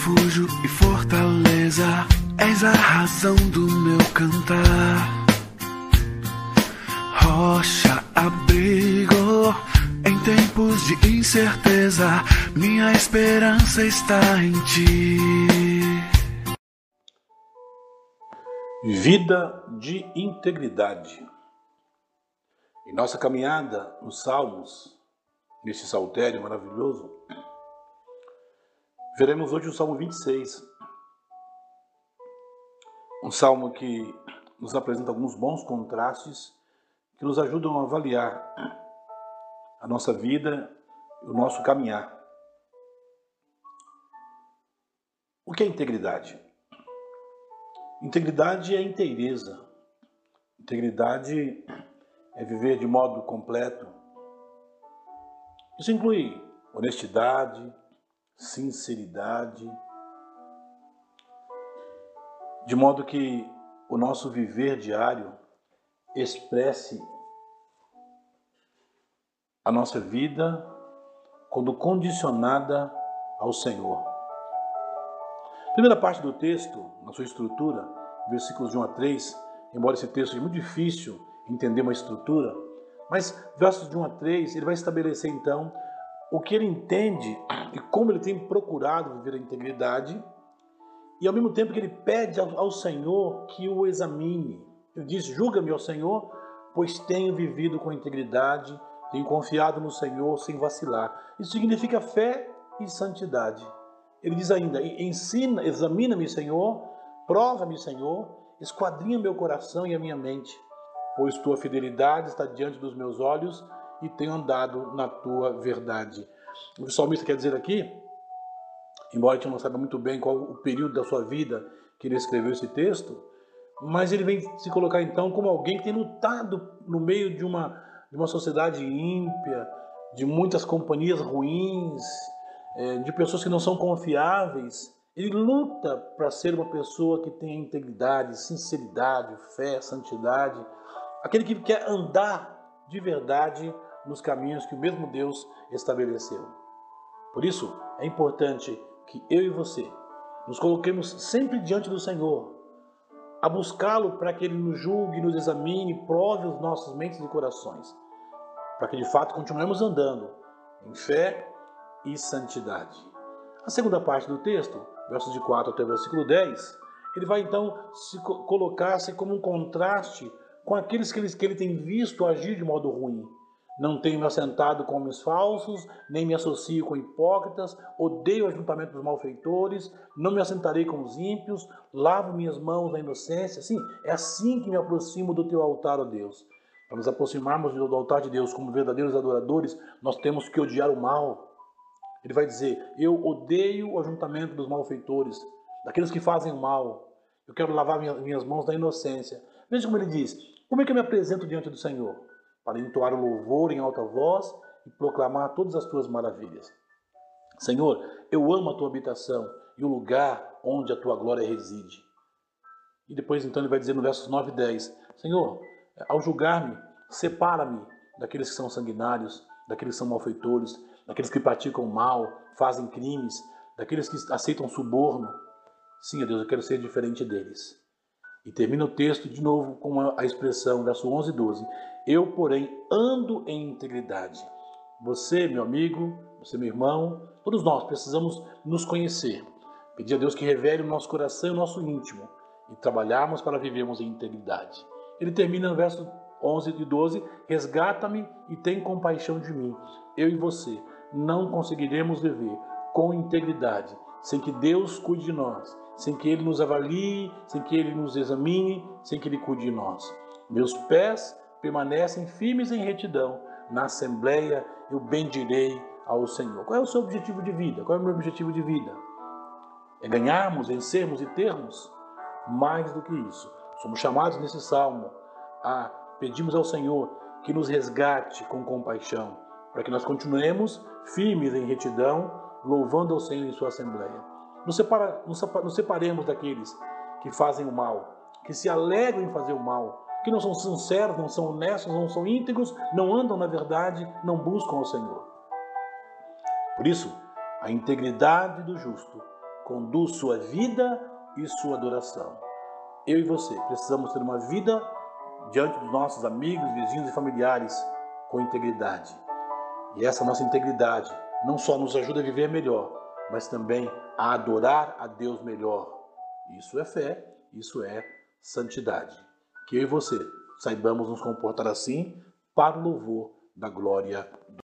refúgio e fortaleza, és a razão do meu cantar. Rocha, abrigo, em tempos de incerteza, minha esperança está em ti. Vida de integridade. Em nossa caminhada nos Salmos, neste saltério maravilhoso, veremos hoje o Salmo 26. Um salmo que nos apresenta alguns bons contrastes que nos ajudam a avaliar a nossa vida e o nosso caminhar. O que é integridade? Integridade é inteireza. Integridade é viver de modo completo. Isso inclui honestidade, sinceridade, de modo que o nosso viver diário expresse a nossa vida quando condicionada ao Senhor. Primeira parte do texto, na sua estrutura, versículos de 1 a 3, embora esse texto seja muito difícil entender uma estrutura, mas versos de 1 a 3, ele vai estabelecer então o que ele entende e como ele tem procurado viver a integridade, e ao mesmo tempo que ele pede ao Senhor que o examine. Ele diz: Julga-me, ó Senhor, pois tenho vivido com integridade, tenho confiado no Senhor sem vacilar. Isso significa fé e santidade. Ele diz ainda: Ensina, examina-me, Senhor, prova-me, Senhor, esquadrinha meu coração e a minha mente, pois tua fidelidade está diante dos meus olhos e tenho andado na tua verdade. O salmista quer dizer aqui, embora a gente não saiba muito bem qual o período da sua vida que ele escreveu esse texto, mas ele vem se colocar então como alguém que tem lutado no meio de uma, de uma sociedade ímpia, de muitas companhias ruins, é, de pessoas que não são confiáveis, ele luta para ser uma pessoa que tenha integridade, sinceridade, fé, santidade, aquele que quer andar de verdade nos caminhos que o mesmo Deus estabeleceu. Por isso, é importante que eu e você nos coloquemos sempre diante do Senhor, a buscá-lo para que ele nos julgue, nos examine, prove os nossos mentes e corações, para que de fato continuemos andando em fé, e santidade. A segunda parte do texto, versos de 4 até o versículo 10, ele vai então se colocar-se como um contraste com aqueles que ele, que ele tem visto agir de modo ruim. Não tenho me assentado com homens falsos, nem me associo com hipócritas, odeio o ajuntamento dos malfeitores, não me assentarei com os ímpios, lavo minhas mãos na inocência. Sim, é assim que me aproximo do teu altar, ó Deus. Para nos aproximarmos do altar de Deus como verdadeiros adoradores, nós temos que odiar o mal, ele vai dizer: Eu odeio o ajuntamento dos malfeitores, daqueles que fazem o mal. Eu quero lavar minhas mãos da inocência. Veja como ele diz: Como é que eu me apresento diante do Senhor? Para entoar o louvor em alta voz e proclamar todas as tuas maravilhas. Senhor, eu amo a tua habitação e o lugar onde a tua glória reside. E depois então ele vai dizer no versos 9 e 10: Senhor, ao julgar-me, separa-me daqueles que são sanguinários, daqueles que são malfeitores, daqueles que praticam mal, fazem crimes, daqueles que aceitam suborno. Sim, Deus, eu quero ser diferente deles. E termina o texto de novo com a expressão, verso 11 e 12. Eu, porém, ando em integridade. Você, meu amigo, você, meu irmão, todos nós precisamos nos conhecer. Pedir a Deus que revele o nosso coração e o nosso íntimo e trabalharmos para vivermos em integridade. Ele termina no verso 11 e 12: Resgata-me e tem compaixão de mim, eu e você, não conseguiremos viver com integridade sem que Deus cuide de nós, sem que Ele nos avalie, sem que Ele nos examine, sem que Ele cuide de nós. Meus pés permanecem firmes em retidão. Na assembleia eu bendirei ao Senhor. Qual é o seu objetivo de vida? Qual é o meu objetivo de vida? É ganharmos, vencermos e termos? Mais do que isso. Somos chamados nesse salmo a pedirmos ao Senhor que nos resgate com compaixão, para que nós continuemos firmes em retidão, louvando ao Senhor em sua assembleia. Nos, separa, nos separemos daqueles que fazem o mal, que se alegram em fazer o mal, que não são sinceros, não são honestos, não são íntegros, não andam na verdade, não buscam ao Senhor. Por isso, a integridade do justo conduz sua vida e sua adoração. Eu e você precisamos ter uma vida diante dos nossos amigos, vizinhos e familiares com integridade. E essa nossa integridade não só nos ajuda a viver melhor, mas também a adorar a Deus melhor. Isso é fé, isso é santidade. Que eu e você saibamos nos comportar assim para o louvor da glória